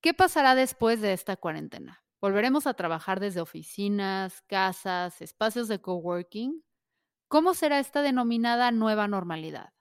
¿Qué pasará después de esta cuarentena? ¿Volveremos a trabajar desde oficinas, casas, espacios de coworking? ¿Cómo será esta denominada nueva normalidad?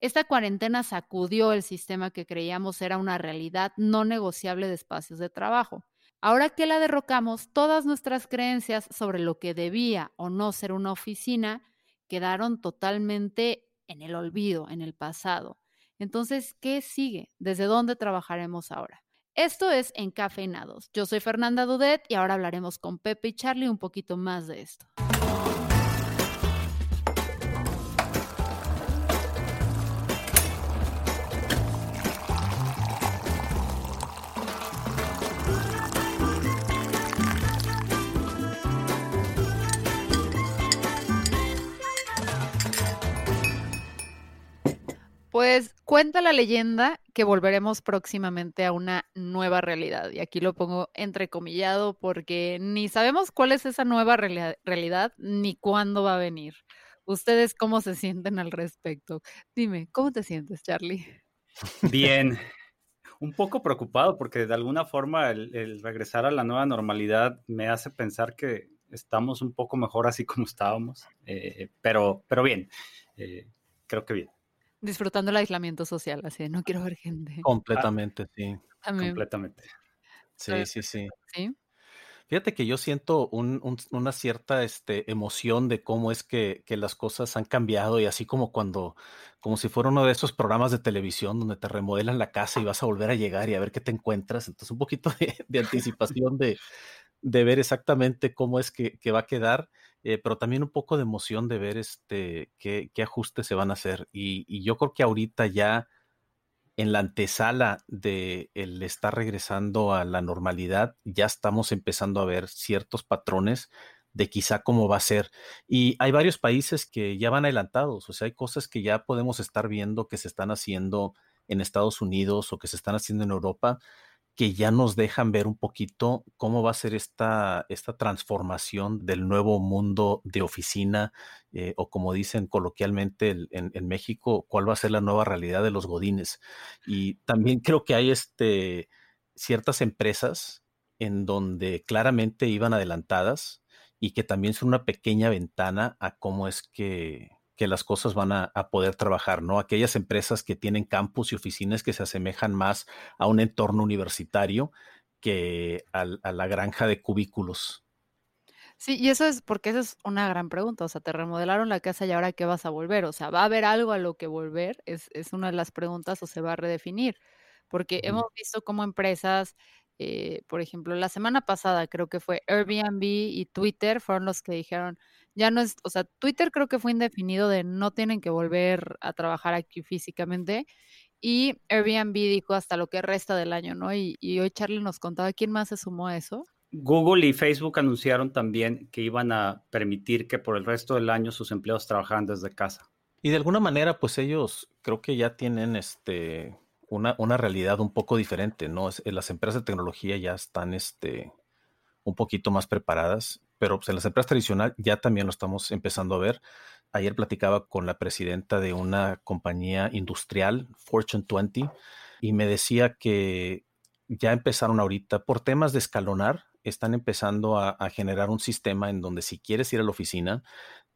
Esta cuarentena sacudió el sistema que creíamos era una realidad no negociable de espacios de trabajo. Ahora que la derrocamos, todas nuestras creencias sobre lo que debía o no ser una oficina quedaron totalmente en el olvido, en el pasado. Entonces, ¿qué sigue? ¿Desde dónde trabajaremos ahora? Esto es Encafeinados. Yo soy Fernanda Dudet y ahora hablaremos con Pepe y Charlie un poquito más de esto. Pues cuenta la leyenda que volveremos próximamente a una nueva realidad. Y aquí lo pongo entrecomillado porque ni sabemos cuál es esa nueva realidad ni cuándo va a venir. ¿Ustedes cómo se sienten al respecto? Dime, ¿cómo te sientes, Charlie? Bien, un poco preocupado porque de alguna forma el, regresar a la nueva normalidad me hace pensar que estamos un poco mejor así como estábamos, eh, pero, pero bien, eh, creo que bien disfrutando el aislamiento social, así no quiero ver gente. Completamente, sí. Completamente. Sí, sí, sí. Fíjate que yo siento una cierta este, emoción de cómo es que, las cosas han cambiado y así como cuando, como si fuera uno de esos programas de televisión donde te remodelan la casa y vas a volver a llegar y a ver qué te encuentras. Entonces un poquito de, anticipación de, ver exactamente cómo es que, que va a quedar. Eh, pero también un poco de emoción de ver este, qué, ajustes se van a hacer. Y, yo creo que ahorita ya en la antesala de el estar regresando a la normalidad, ya estamos empezando a ver ciertos patrones de quizá cómo va a ser. Y hay varios países que ya van adelantados, o sea, hay cosas que ya podemos estar viendo que se están haciendo en Estados Unidos o que se están haciendo en Europa, que ya nos dejan ver un poquito cómo va a ser esta, esta transformación del nuevo mundo de oficina, eh, o como dicen coloquialmente en, México, cuál va a ser la nueva realidad de los godines. Y también creo que hay este, ciertas empresas en donde claramente iban adelantadas y que también son una pequeña ventana a cómo es que que las cosas van a, poder trabajar, ¿no? Aquellas empresas que tienen campus y oficinas que se asemejan más a un entorno universitario que a, la granja de cubículos. Sí, y eso es porque esa es una gran pregunta. O sea, te remodelaron la casa y ahora qué vas a volver. O sea, ¿va a haber algo a lo que volver? Es, una de las preguntas o se va a redefinir. Porque hemos visto cómo empresas, eh, por ejemplo, la semana pasada creo que fue Airbnb y Twitter fueron los que dijeron, ya no es, o sea, Twitter creo que fue indefinido de no tienen que volver a trabajar aquí físicamente. Y Airbnb dijo hasta lo que resta del año, ¿no? Y, hoy Charlie nos contaba quién más se sumó a eso. Google y Facebook anunciaron también que iban a permitir que por el resto del año sus empleados trabajaran desde casa. Y de alguna manera, pues ellos creo que ya tienen este una, una realidad un poco diferente, ¿no? las empresas de tecnología ya están este, un poquito más preparadas pero pues, en las empresas tradicionales ya también lo estamos empezando a ver. Ayer platicaba con la presidenta de una compañía industrial, Fortune 20, y me decía que ya empezaron ahorita, por temas de escalonar, están empezando a, generar un sistema en donde si quieres ir a la oficina,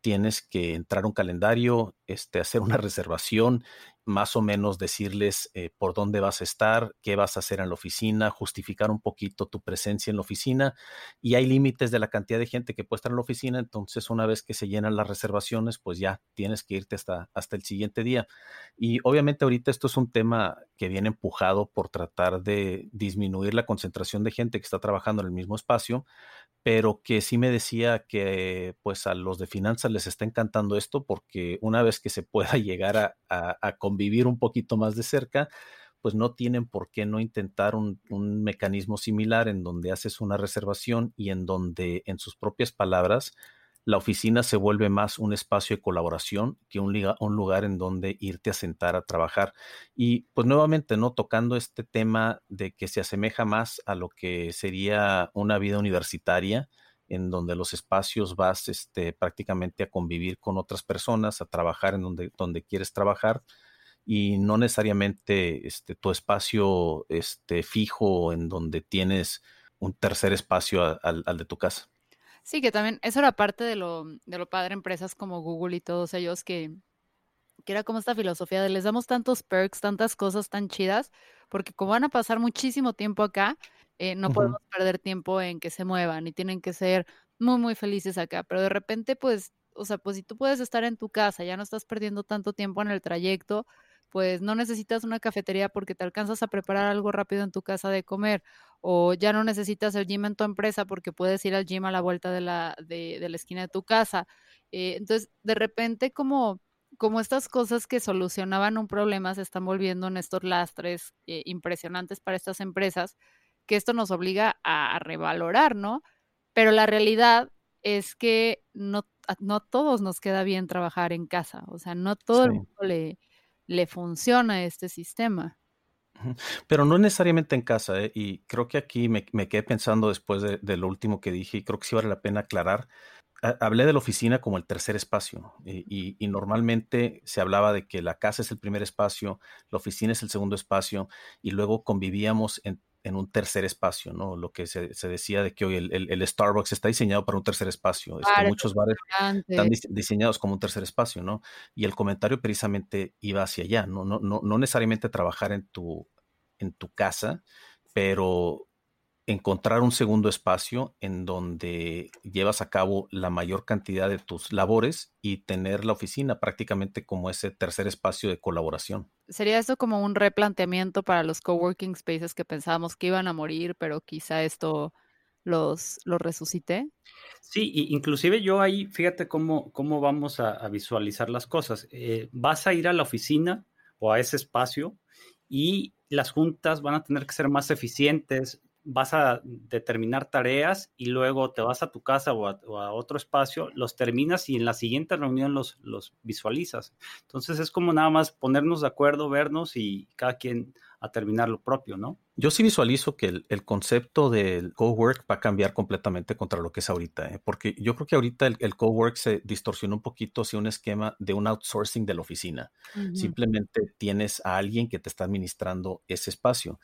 tienes que entrar un calendario, este, hacer una reservación más o menos decirles eh, por dónde vas a estar, qué vas a hacer en la oficina, justificar un poquito tu presencia en la oficina y hay límites de la cantidad de gente que puede estar en la oficina, entonces una vez que se llenan las reservaciones, pues ya tienes que irte hasta, hasta el siguiente día. Y obviamente ahorita esto es un tema que viene empujado por tratar de disminuir la concentración de gente que está trabajando en el mismo espacio, pero que sí me decía que pues a los de finanzas les está encantando esto porque una vez que se pueda llegar a, a, convivir un poquito más de cerca, pues no tienen por qué no intentar un, un, mecanismo similar en donde haces una reservación y en donde, en sus propias palabras, la oficina se vuelve más un espacio de colaboración que un, lugar en donde irte a sentar a trabajar. Y pues nuevamente, ¿no? Tocando este tema de que se asemeja más a lo que sería una vida universitaria, en donde los espacios vas este, prácticamente a convivir con otras personas, a trabajar en donde, donde quieres trabajar. y no necesariamente este, tu espacio este, fijo en donde tienes un tercer espacio al, de tu casa. Sí, que también eso era parte de lo, de lo padre empresas como Google y todos ellos que, que era como esta filosofía de les damos tantos perks, tantas cosas tan chidas, porque como van a pasar muchísimo tiempo acá, eh, no podemos perder tiempo en que se muevan y tienen que ser muy, muy felices acá. Pero de repente, pues, o sea, pues si tú puedes estar en tu casa, ya no estás perdiendo tanto tiempo en el trayecto, pues no necesitas una cafetería porque te alcanzas a preparar algo rápido en tu casa de comer, o ya no necesitas el gym en tu empresa porque puedes ir al gym a la vuelta de la, de, de la esquina de tu casa. Eh, entonces, de repente, como, como estas cosas que solucionaban un problema se están volviendo en estos lastres eh, impresionantes para estas empresas, que esto nos obliga a, revalorar, ¿no? Pero la realidad es que no, no todos nos queda bien trabajar en casa, o sea, no todo el mundo le le funciona este sistema. Pero no necesariamente en casa, ¿eh? y creo que aquí me, quedé pensando después de, lo último que dije, y creo que sí vale la pena aclarar. hablé de la oficina como el tercer espacio, y, normalmente se hablaba de que la casa es el primer espacio, la oficina es el segundo espacio, y luego convivíamos en, en un tercer espacio, ¿no? Lo que se, decía de que hoy el, Starbucks está diseñado para un tercer espacio. Este, muchos bares están diseñados como un tercer espacio, ¿no? Y el comentario precisamente iba hacia allá, ¿no? No, no, no necesariamente trabajar en tu, en tu casa, pero encontrar un segundo espacio en donde llevas a cabo la mayor cantidad de tus labores y tener la oficina prácticamente como ese tercer espacio de colaboración. ¿Sería esto como un replanteamiento para los coworking spaces que pensábamos que iban a morir, pero quizá esto los, los resucite? Sí, inclusive yo ahí, fíjate cómo, cómo vamos a, visualizar las cosas. Eh, vas a ir a la oficina o a ese espacio y las juntas van a tener que ser más eficientes, vas a determinar tareas y luego te vas a tu casa o a, otro espacio, los terminas y en la siguiente reunión los, los visualizas. Entonces es como nada más ponernos de acuerdo, vernos y cada quien a terminar lo propio, ¿no? Yo sí visualizo que el, concepto del cowork va a cambiar completamente contra lo que es ahorita, ¿eh? porque yo creo que ahorita el, el, cowork se distorsionó un poquito hacia un esquema de un outsourcing de la oficina. Simplemente tienes a alguien que te está administrando ese espacio,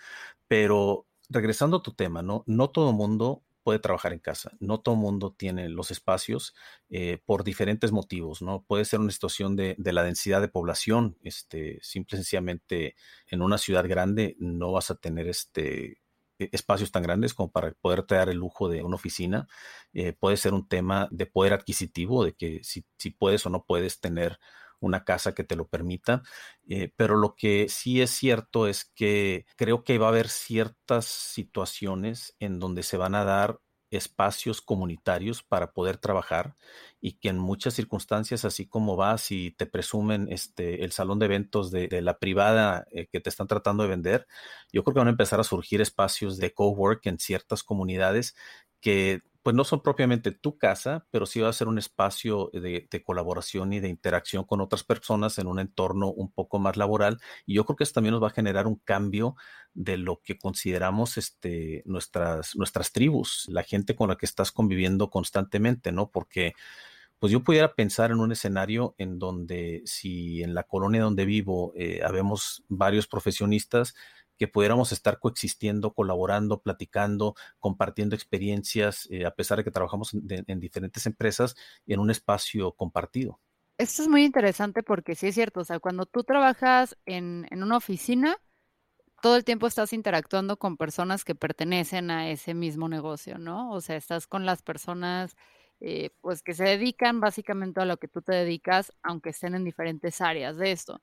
pero regresando a tu tema, ¿no? No todo mundo puede trabajar en casa, no todo mundo tiene los espacios eh, por diferentes motivos, ¿no? Puede ser una situación de, la densidad de población, este, simple sencillamente en una ciudad grande no vas a tener este, e, espacios tan grandes como para poder dar el lujo de una oficina. Eh, puede ser un tema de poder adquisitivo, de que si puedes o no puedes tener una casa que te lo permita. Eh, pero lo que sí es cierto es que creo que va a haber ciertas situaciones en donde se van a dar espacios comunitarios para poder trabajar y que en muchas circunstancias, así como vas y te presumen este, el salón de eventos de, la privada eh, que te están tratando de vender, yo creo que van a empezar a surgir espacios de cowork en ciertas comunidades que pues no son propiamente tu casa, pero sí va a ser un espacio de, colaboración y de interacción con otras personas en un entorno un poco más laboral. Y yo creo que eso también nos va a generar un cambio de lo que consideramos este, nuestras, nuestras tribus, la gente con la que estás conviviendo constantemente, ¿no? Porque pues yo pudiera pensar en un escenario en donde si en la colonia donde vivo eh, habemos varios profesionistas, que pudiéramos estar coexistiendo, colaborando, platicando, compartiendo experiencias, eh, a pesar de que trabajamos en, diferentes empresas, en un espacio compartido. Esto es muy interesante porque sí es cierto, o sea, cuando tú trabajas en, una oficina, todo el tiempo estás interactuando con personas que pertenecen a ese mismo negocio, ¿no? O sea, estás con las personas eh, pues que se dedican básicamente a lo que tú te dedicas, aunque estén en diferentes áreas de esto.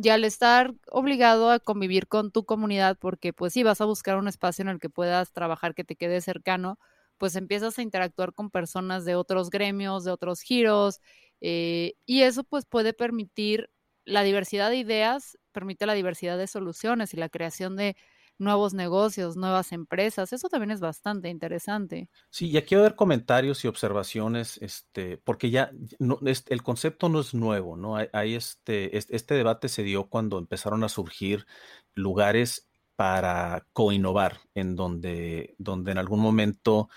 Y al estar obligado a convivir con tu comunidad, porque pues sí vas a buscar un espacio en el que puedas trabajar que te quede cercano, pues empiezas a interactuar con personas de otros gremios, de otros giros, eh, y eso pues puede permitir la diversidad de ideas, permite la diversidad de soluciones y la creación de nuevos negocios, nuevas empresas. Eso también es bastante interesante. Sí, ya quiero ver comentarios y observaciones, este, porque ya no, el concepto no es nuevo, ¿no? Hay, este, este debate se dio cuando empezaron a surgir lugares para co-innovar, en donde, donde en algún momento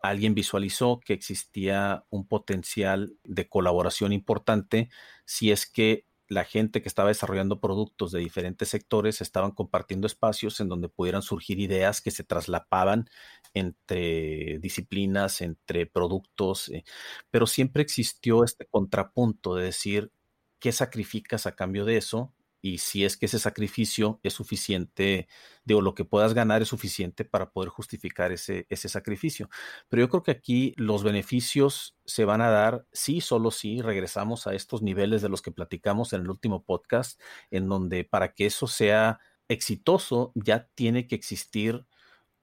alguien visualizó que existía un potencial de colaboración importante si es que la gente que estaba desarrollando productos de diferentes sectores estaban compartiendo espacios en donde pudieran surgir ideas que se traslapaban entre disciplinas, entre productos, eh, pero siempre existió este contrapunto de decir, ¿qué sacrificas a cambio de eso? Y si es que ese sacrificio es suficiente, digo, lo que puedas ganar es suficiente para poder justificar ese, ese sacrificio. Pero yo creo que aquí los beneficios se van a dar, sí, solo si regresamos a estos niveles de los que platicamos en el último podcast, en donde para que eso sea exitoso ya tiene que existir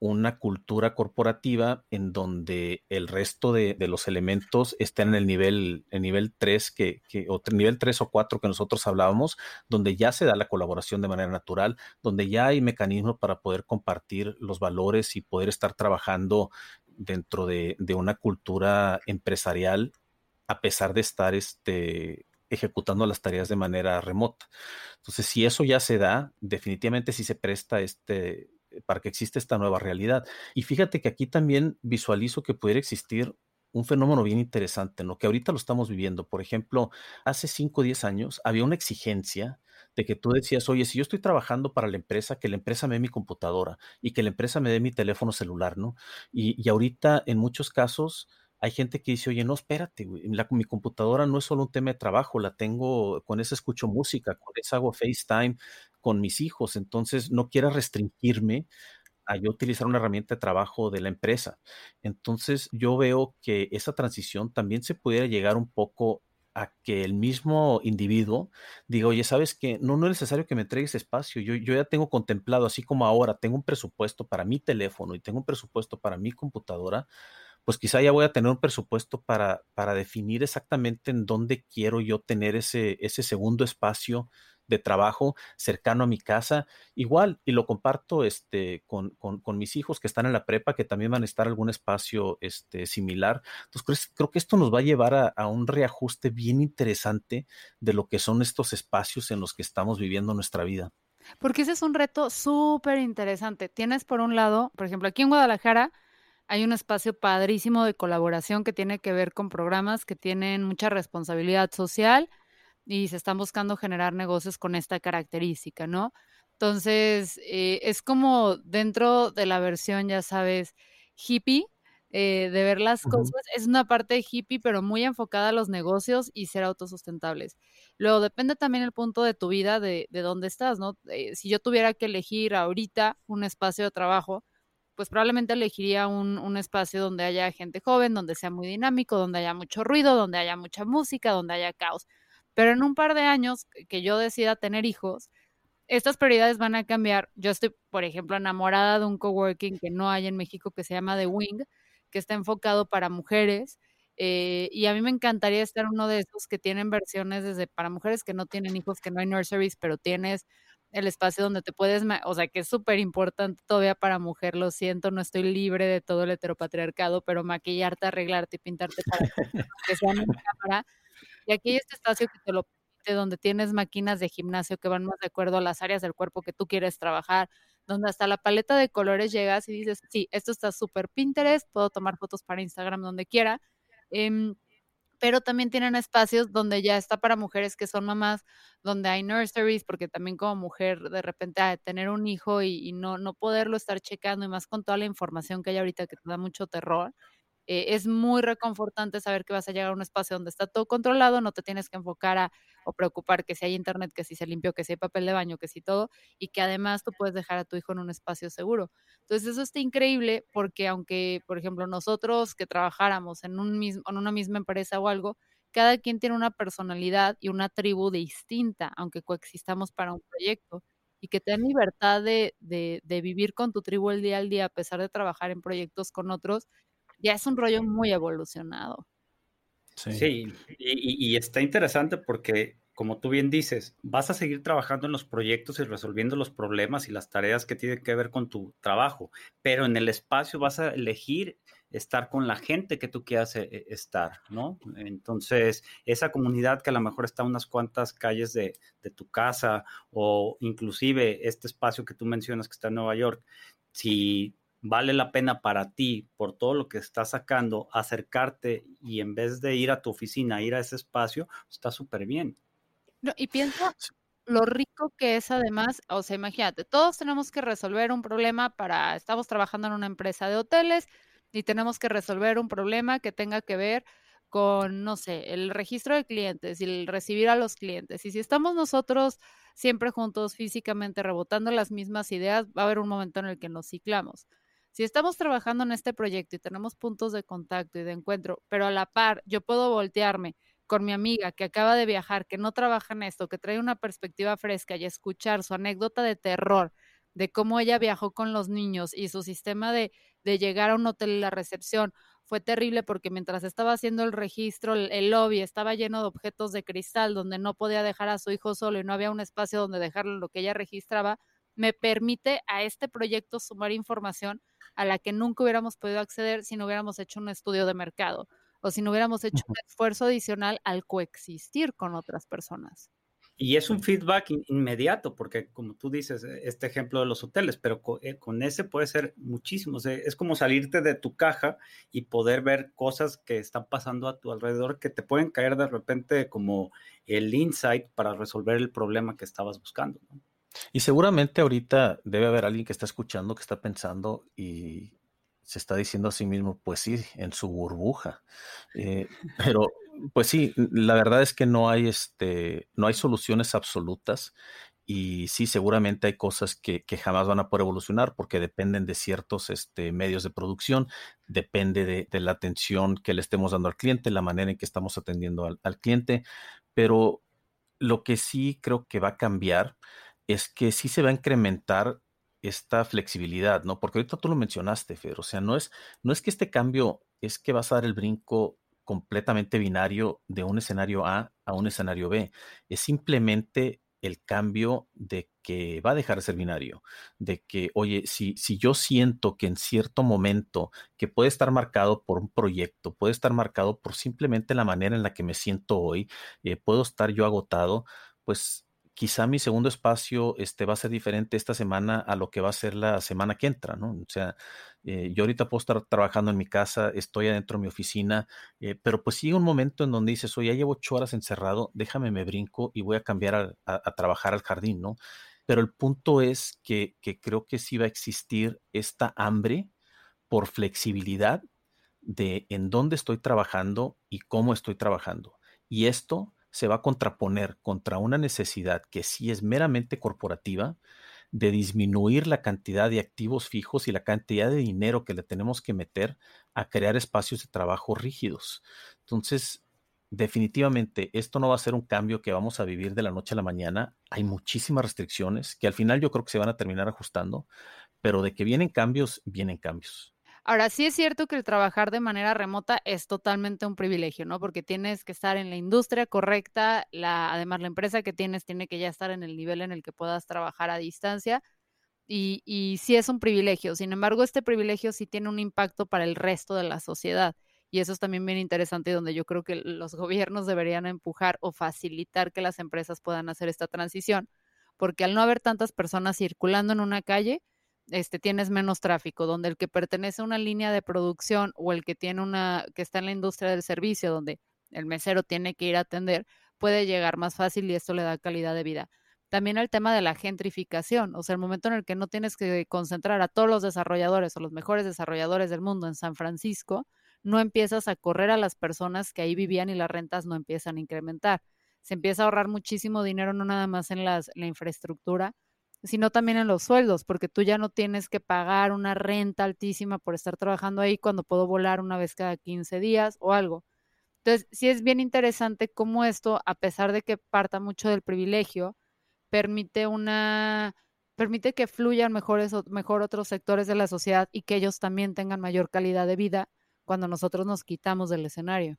una cultura corporativa en donde el resto de, los elementos estén en el nivel, el nivel 3, que, que, o nivel 3 o 4 que nosotros hablábamos, donde ya se da la colaboración de manera natural, donde ya hay mecanismos para poder compartir los valores y poder estar trabajando dentro de, de una cultura empresarial a pesar de estar este, ejecutando las tareas de manera remota. Entonces, si eso ya se da, definitivamente si se presta este, para que exista esta nueva realidad. Y fíjate que aquí también visualizo que pudiera existir un fenómeno bien interesante, ¿no? Que ahorita lo estamos viviendo. Por ejemplo, hace 5 o 10 años había una exigencia de que tú decías, oye, si yo estoy trabajando para la empresa, que la empresa me dé mi computadora y que la empresa me dé mi teléfono celular, ¿no? Y, ahorita, en muchos casos, hay gente que dice, oye, no, espérate, mi computadora no es solo un tema de trabajo, la tengo, con esa escucho música, con esa hago FaceTime, con mis hijos, entonces no quiera restringirme a yo utilizar una herramienta de trabajo de la empresa. Entonces yo veo que esa transición también se pudiera llegar un poco a que el mismo individuo diga, oye, ¿sabes que No, no es necesario que me entregues espacio. Yo, yo ya tengo contemplado, así como ahora tengo un presupuesto para mi teléfono y tengo un presupuesto para mi computadora, pues quizá ya voy a tener un presupuesto para, para definir exactamente en dónde quiero yo tener ese, ese segundo espacio de trabajo cercano a mi casa, igual, y lo comparto este, con, mis hijos que están en la prepa, que también van a estar en algún espacio este, similar. Entonces, creo, que esto nos va a llevar a, a, un reajuste bien interesante de lo que son estos espacios en los que estamos viviendo nuestra vida. Porque ese es un reto súper interesante. Tienes por un lado, por ejemplo, aquí en Guadalajara, hay un espacio padrísimo de colaboración que tiene que ver con programas que tienen mucha responsabilidad social y se están buscando generar negocios con esta característica, ¿no? Entonces, eh, es como dentro de la versión, ya sabes, hippie, eh, de ver las cosas, es una parte hippie, pero muy enfocada a los negocios y ser autosustentables. Luego, depende también el punto de tu vida, de, de dónde estás, ¿no? Eh, si yo tuviera que elegir ahorita un espacio de trabajo, pues probablemente elegiría un, un, espacio donde haya gente joven, donde sea muy dinámico, donde haya mucho ruido, donde haya mucha música, donde haya caos. Pero en un par de años que yo decida tener hijos, estas prioridades van a cambiar. Yo estoy, por ejemplo, enamorada de un coworking que no hay en México que se llama The Wing, que está enfocado para mujeres. Eh, y a mí me encantaría estar uno de esos que tienen versiones desde para mujeres que no tienen hijos, que no hay nurseries, pero tienes el espacio donde te puedes, o sea, que es súper importante todavía para mujer, lo siento, no estoy libre de todo el heteropatriarcado, pero maquillarte, arreglarte y pintarte para que sea una cámara. Y aquí hay este espacio que te lo permite, donde tienes máquinas de gimnasio que van más de acuerdo a las áreas del cuerpo que tú quieres trabajar, donde hasta la paleta de colores llegas y dices, sí, esto está súper Pinterest, puedo tomar fotos para Instagram donde quiera. Em, pero también tienen espacios donde ya está para mujeres que son mamás, donde hay nurseries, porque también como mujer de repente a tener un hijo y, no, no poderlo estar checando y más con toda la información que hay ahorita que te da mucho terror, eh, es muy reconfortante saber que vas a llegar a un espacio donde está todo controlado, no te tienes que enfocar a, o preocupar que si hay internet, que si se limpió, que si hay papel de baño, que si todo, y que además tú puedes dejar a tu hijo en un espacio seguro. Entonces eso está increíble porque aunque, por ejemplo, nosotros que trabajáramos en, un mismo, en una misma empresa o algo, cada quien tiene una personalidad y una tribu distinta, aunque coexistamos para un proyecto y que te dan libertad de, de, de, vivir con tu tribu el día al día a pesar de trabajar en proyectos con otros, ya es un rollo muy evolucionado. Sí, y, está interesante porque, como tú bien dices, vas a seguir trabajando en los proyectos y resolviendo los problemas y las tareas que tienen que ver con tu trabajo, pero en el espacio vas a elegir estar con la gente que tú quieras eh, estar, ¿no? Entonces, esa comunidad que a lo mejor está a unas cuantas calles de, de tu casa o inclusive este espacio que tú mencionas que está en Nueva York, si vale la pena para ti, por todo lo que estás sacando, acercarte y en vez de ir a tu oficina, ir a ese espacio, está súper bien. No, y piensa lo rico que es además, o sea, imagínate, todos tenemos que resolver un problema para, estamos trabajando en una empresa de hoteles y tenemos que resolver un problema que tenga que ver con, no sé, el registro de clientes y el recibir a los clientes. Y si estamos nosotros siempre juntos, físicamente rebotando las mismas ideas, va a haber un momento en el que nos ciclamos. Si estamos trabajando en este proyecto y tenemos puntos de contacto y de encuentro, pero a la par yo puedo voltearme con mi amiga que acaba de viajar, que no trabaja en esto, que trae una perspectiva fresca y escuchar su anécdota de terror de cómo ella viajó con los niños y su sistema de, de llegar a un hotel y la recepción fue terrible porque mientras estaba haciendo el registro, el, lobby estaba lleno de objetos de cristal donde no podía dejar a su hijo solo y no había un espacio donde dejarlo lo que ella registraba, me permite a este proyecto sumar información a la que nunca hubiéramos podido acceder si no hubiéramos hecho un estudio de mercado o si no hubiéramos hecho un esfuerzo adicional al coexistir con otras personas. Y es un feedback inmediato, porque como tú dices, e, este ejemplo de los hoteles, pero eh, con, ese puede ser muchísimo. es como salirte de tu caja y poder ver cosas que están pasando a tu alrededor que te pueden caer de repente como el insight para resolver el problema que estabas buscando. Y seguramente ahorita debe haber alguien que está escuchando, que está pensando y se está diciendo a sí mismo, pues sí, en su burbuja. Eh, pero, pues sí, la verdad es que no hay, este, no hay soluciones absolutas y sí, seguramente hay cosas que, jamás van a poder evolucionar porque dependen de ciertos este, medios de producción, depende de, la atención que le estemos dando al cliente, la manera en que estamos atendiendo al, al cliente, pero lo que sí creo que va a cambiar es que sí se va a incrementar esta flexibilidad, ¿no? Porque ahorita tú lo mencionaste, Fer, o sea, no es, no es que este cambio es que vas a dar el brinco completamente binario de un escenario A a un escenario B, es simplemente el cambio de que va a dejar de ser binario, de que, oye, si, si yo siento que en cierto momento, que puede estar marcado por un proyecto, puede estar marcado por simplemente la manera en la que me siento hoy, eh, puedo estar yo agotado, pues quizá mi segundo espacio este, va a ser diferente esta semana a lo que va a ser la semana que entra, ¿no? O sea, eh, yo ahorita puedo estar trabajando en mi casa, estoy adentro de mi oficina, eh, pero pues sigue un momento en donde dices, oye, ya llevo ocho horas encerrado, déjame me brinco y voy a cambiar a, trabajar al jardín, ¿no? Pero el punto es que, que creo que sí va a existir esta hambre por flexibilidad de en dónde estoy trabajando y cómo estoy trabajando. Y esto se va a contraponer contra una necesidad que sí es meramente corporativa de disminuir la cantidad de activos fijos y la cantidad de dinero que le tenemos que meter a crear espacios de trabajo rígidos. Entonces, definitivamente, esto no va a ser un cambio que vamos a vivir de la noche a la mañana. Hay muchísimas restricciones que al final yo creo que se van a terminar ajustando, pero de que vienen cambios, vienen cambios. Ahora, sí es cierto que el trabajar de manera remota es totalmente un privilegio, ¿no? Porque tienes que estar en la industria correcta, la, además la empresa que tienes tiene que ya estar en el nivel en el que puedas trabajar a distancia y, y sí es un privilegio. Sin embargo, este privilegio sí tiene un impacto para el resto de la sociedad y eso es también bien interesante donde yo creo que los gobiernos deberían empujar o facilitar que las empresas puedan hacer esta transición, porque al no haber tantas personas circulando en una calle, este, tienes menos tráfico, donde el que pertenece a una línea de producción o el que tiene una, que está en la industria del servicio, donde el mesero tiene que ir a atender, puede llegar más fácil y esto le da calidad de vida. También el tema de la gentrificación, o sea, el momento en el que no tienes que concentrar a todos los desarrolladores o los mejores desarrolladores del mundo en San Francisco, no empiezas a correr a las personas que ahí vivían y las rentas no empiezan a incrementar. Se empieza a ahorrar muchísimo dinero, no nada más en las, la infraestructura, sino también en los sueldos, porque tú ya no tienes que pagar una renta altísima por estar trabajando ahí cuando puedo volar una vez cada 15 días o algo. Entonces, sí es bien interesante cómo esto, a pesar de que parta mucho del privilegio, permite una permite que fluyan mejores, mejor otros sectores de la sociedad y que ellos también tengan mayor calidad de vida cuando nosotros nos quitamos del escenario.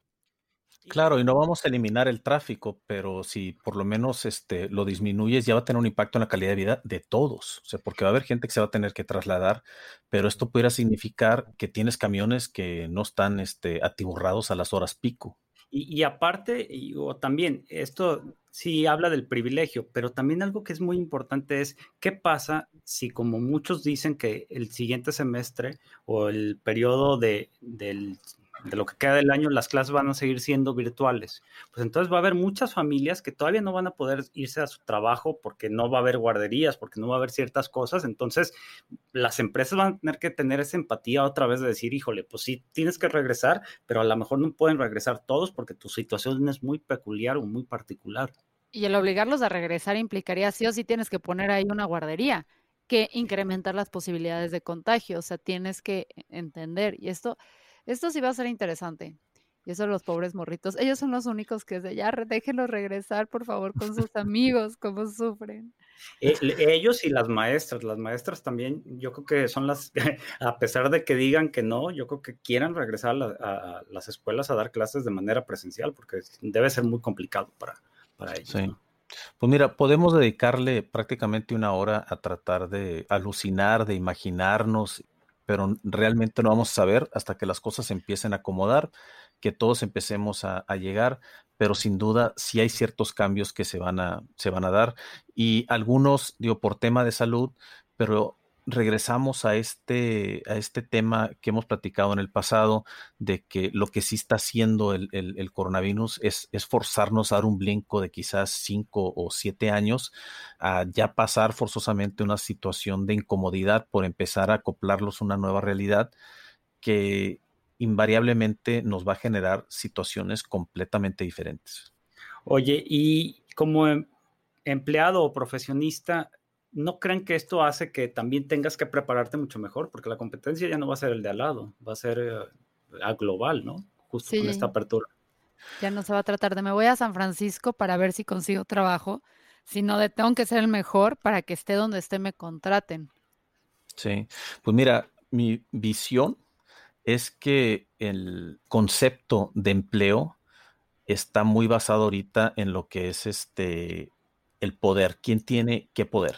Claro, y no vamos a eliminar el tráfico, pero si por lo menos este, lo disminuyes, ya va a tener un impacto en la calidad de vida de todos. O sea, porque va a haber gente que se va a tener que trasladar, pero esto pudiera significar que tienes camiones que no están este, atiborrados a las horas pico. Y, aparte, o también, esto sí habla del privilegio, pero también algo que es muy importante es qué pasa si, como muchos dicen, que el siguiente semestre o el periodo de, del de lo que queda del año, las clases van a seguir siendo virtuales. Pues entonces va a haber muchas familias que todavía no van a poder irse a su trabajo porque no va a haber guarderías, porque no va a haber ciertas cosas. Entonces, las empresas van a tener que tener esa empatía otra vez de decir, híjole, pues sí, tienes que regresar, pero a lo mejor no pueden regresar todos porque tu situación es muy peculiar o muy particular. Y el obligarlos a regresar implicaría sí o sí tienes que poner ahí una guardería que incrementar las posibilidades de contagio. O sea, tienes que entender. Y esto, esto sí va a ser interesante. Y eso los pobres morritos, ellos son los únicos que es de ya, déjenlos regresar, por favor, con sus amigos, cómo sufren. Eh, ellos y las maestras, las maestras también, yo creo que son las, a pesar de que digan que no, yo creo que quieran regresar a, las escuelas a dar clases de manera presencial, porque debe ser muy complicado para, para ellos. Sí. Pues mira, podemos dedicarle prácticamente una hora a tratar de alucinar, de imaginarnos, pero realmente no vamos a saber hasta que las cosas se empiecen a acomodar, que todos empecemos a, a llegar, pero sin duda sí hay ciertos cambios que se van a, se van a dar. Y algunos, digo, por tema de salud, pero regresamos a este, a este tema que hemos platicado en el pasado, de que lo que sí está haciendo el, coronavirus es, forzarnos a dar un blinco de quizás cinco o siete años a ya pasar forzosamente una situación de incomodidad por empezar a acoplarlos a una nueva realidad que invariablemente nos va a generar situaciones completamente diferentes. Oye, y como em, empleado o profesionista, ¿no creen que esto hace que también tengas que prepararte mucho mejor? Porque la competencia ya no va a ser el de al lado, va a ser eh, a global, ¿no? Justo con esta apertura. Ya no se va a tratar de me voy a San Francisco para ver si consigo trabajo, sino de tengo que ser el mejor para que esté donde esté me contraten. Sí, pues mira, mi visión es que el concepto de empleo está muy basado ahorita en lo que es este el poder, quién tiene qué poder.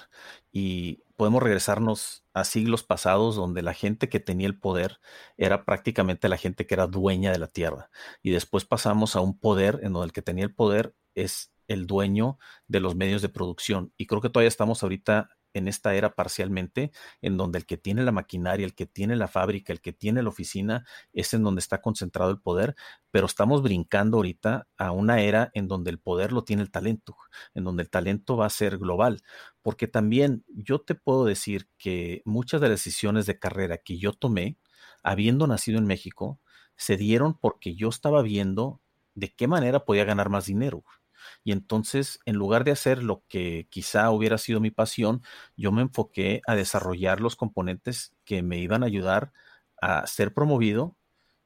Y podemos regresarnos a siglos pasados donde la gente que tenía el poder era prácticamente la gente que era dueña de la tierra. Y después pasamos a un poder en donde el que tenía el poder es el dueño de los medios de producción. Y creo que todavía estamos ahorita en esta era parcialmente, en donde el que tiene la maquinaria, el que tiene la fábrica, el que tiene la oficina, es en donde está concentrado el poder, pero estamos brincando ahorita a una era en donde el poder lo tiene el talento, en donde el talento va a ser global, porque también yo te puedo decir que muchas de las decisiones de carrera que yo tomé, habiendo nacido en México, se dieron porque yo estaba viendo de qué manera podía ganar más dinero. Y entonces, en lugar de hacer lo que quizá hubiera sido mi pasión, yo me enfoqué a desarrollar los componentes que me iban a ayudar a ser promovido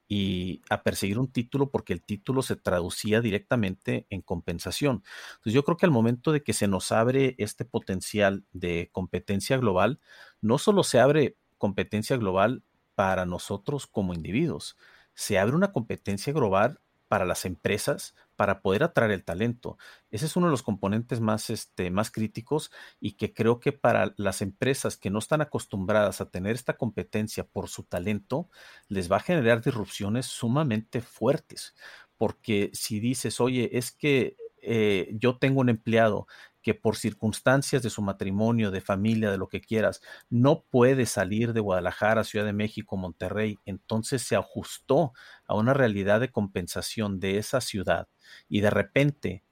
y a perseguir un título porque el título se traducía directamente en compensación. Entonces yo creo que al momento de que se nos abre este potencial de competencia global, no solo se abre competencia global para nosotros como individuos, se abre una competencia global para las empresas para poder atraer el talento. Ese es uno de los componentes más, este, más críticos y que creo que para las empresas que no están acostumbradas a tener esta competencia por su talento, les va a generar disrupciones sumamente fuertes. Porque si dices, oye, es que eh, yo tengo un empleado que por circunstancias de su matrimonio, de familia, de lo que quieras, no puede salir de Guadalajara, Ciudad de México, Monterrey, entonces se ajustó a una realidad de compensación de esa ciudad y de repente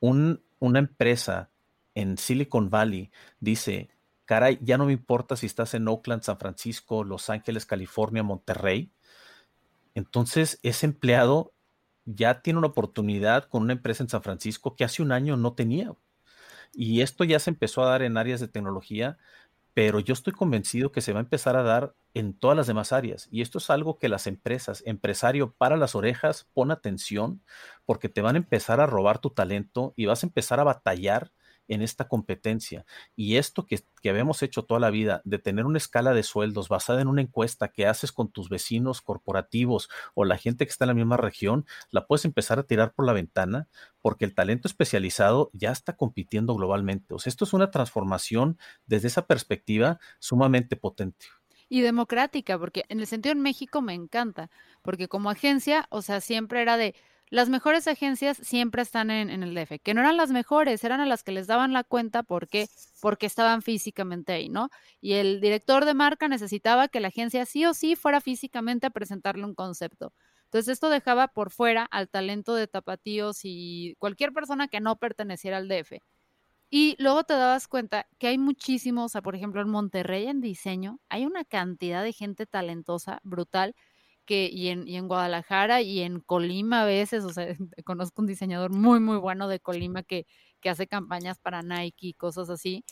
una empresa en Silicon Valley dice, caray, ya no me importa si estás en Oakland, San Francisco, Los Ángeles, California, Monterrey, entonces ese empleado ya tiene una oportunidad con una empresa en San Francisco que hace un año no tenía. Y esto ya se empezó a dar en áreas de tecnología, pero yo estoy convencido que se va a empezar a dar en todas las demás áreas. Y esto es algo que las empresas, empresario, para las orejas, pon atención, porque te van a empezar a robar tu talento y vas a empezar a batallar en esta competencia. Y esto que, que, habíamos hecho toda la vida, de tener una escala de sueldos basada en una encuesta que haces con tus vecinos corporativos o la gente que está en la misma región, la puedes empezar a tirar por la ventana porque el talento especializado ya está compitiendo globalmente. O sea, esto es una transformación desde esa perspectiva sumamente potente y democrática, porque en el sentido en México me encanta, porque como agencia, o sea, siempre era de, las mejores agencias siempre están en, el DF, que no eran las mejores, eran a las que les daban la cuenta porque, porque estaban físicamente ahí, ¿no? Y el director de marca necesitaba que la agencia sí o sí fuera físicamente a presentarle un concepto. Entonces esto dejaba por fuera al talento de tapatíos y cualquier persona que no perteneciera al DF. Y luego te dabas cuenta que hay muchísimos, o por ejemplo, en Monterrey en diseño, hay una cantidad de gente talentosa, brutal, que, y, en, y en Guadalajara y en Colima a veces, o sea, conozco un diseñador muy, muy bueno de Colima que, que hace campañas para Nike y cosas así,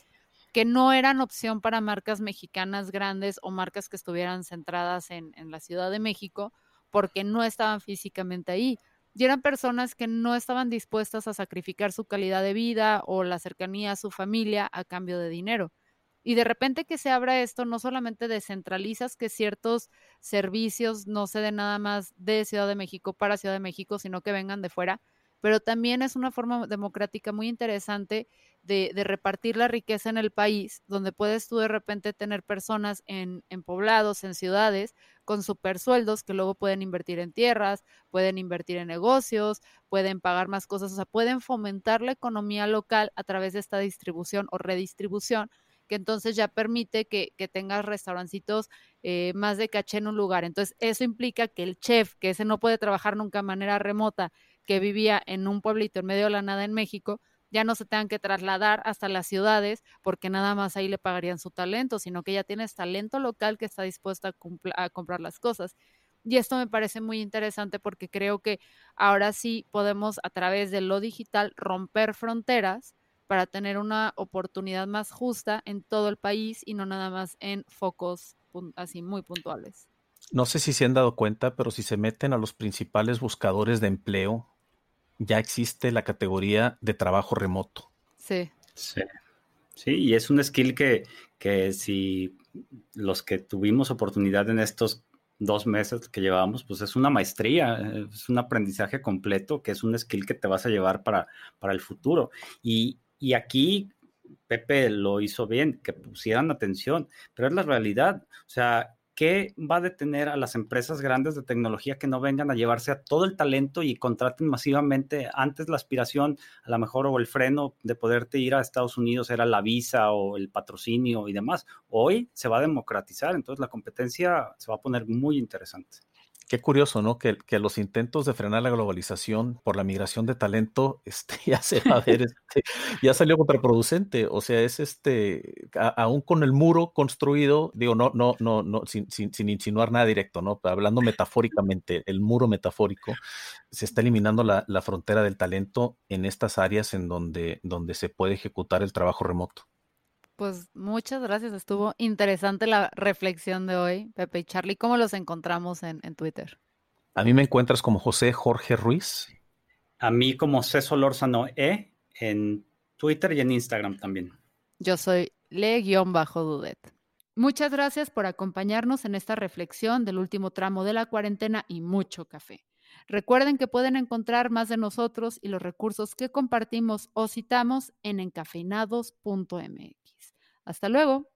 que no eran opción para marcas mexicanas grandes o marcas que estuvieran centradas en, en la Ciudad de México, porque no estaban físicamente ahí. Y eran personas que no estaban dispuestas a sacrificar su calidad de vida o la cercanía a su familia a cambio de dinero. Y de repente que se abra esto, no solamente descentralizas que ciertos servicios no se den nada más de Ciudad de México para Ciudad de México, sino que vengan de fuera, pero también es una forma democrática muy interesante de, repartir la riqueza en el país, donde puedes tú de repente tener personas en, en poblados, en ciudades, con super sueldos que luego pueden invertir en tierras, pueden invertir en negocios, pueden pagar más cosas, o sea, pueden fomentar la economía local a través de esta distribución o redistribución entonces ya permite que, que tengas restaurancitos eh, más de caché en un lugar. Entonces, eso implica que el chef, que ese no puede trabajar nunca de manera remota, que vivía en un pueblito en medio de la nada en México, ya no se tengan que trasladar hasta las ciudades porque nada más ahí le pagarían su talento, sino que ya tienes talento local que está dispuesto a comprar las cosas. Y esto me parece muy interesante porque creo que ahora sí podemos a través de lo digital romper fronteras para tener una oportunidad más justa en todo el país y no nada más en focos así muy puntuales. No sé si se han dado cuenta, pero si se meten a los principales buscadores de empleo, ya existe la categoría de trabajo remoto. Sí. Sí. Sí, y es un skill que, que si los que tuvimos oportunidad en estos dos meses que llevamos, pues es una maestría, es un aprendizaje completo, que es un skill que te vas a llevar para, para el futuro. Y, y aquí Pepe lo hizo bien, que pusieran atención, pero es la realidad. O sea, ¿qué va a detener a las empresas grandes de tecnología que no vengan a llevarse a todo el talento y contraten masivamente? Antes la aspiración, a lo mejor, o el freno de poderte ir a Estados Unidos era la visa o el patrocinio y demás. Hoy se va a democratizar, entonces la competencia se va a poner muy interesante. Qué curioso, ¿no? Que, que, los intentos de frenar la globalización por la migración de talento, este, ya se va a ver, este, ya salió contraproducente. O sea, es este, aún con el muro construido, digo, no, no, no, no, sin, sin, sin, insinuar nada directo, ¿no? Hablando metafóricamente, el muro metafórico, se está eliminando la, la frontera del talento en estas áreas en donde, donde se puede ejecutar el trabajo remoto. Pues muchas gracias. Estuvo interesante la reflexión de hoy, Pepe y Charlie. ¿Cómo los encontramos en, Twitter? A mí me encuentras como José Jorge Ruiz. A mí como César Lórzano E en Twitter y en Instagram también. Yo soy le-dudet. Muchas gracias por acompañarnos en esta reflexión del último tramo de la cuarentena y mucho café. Recuerden que pueden encontrar más de nosotros y los recursos que compartimos o citamos en encafeinados.mx. Hasta luego.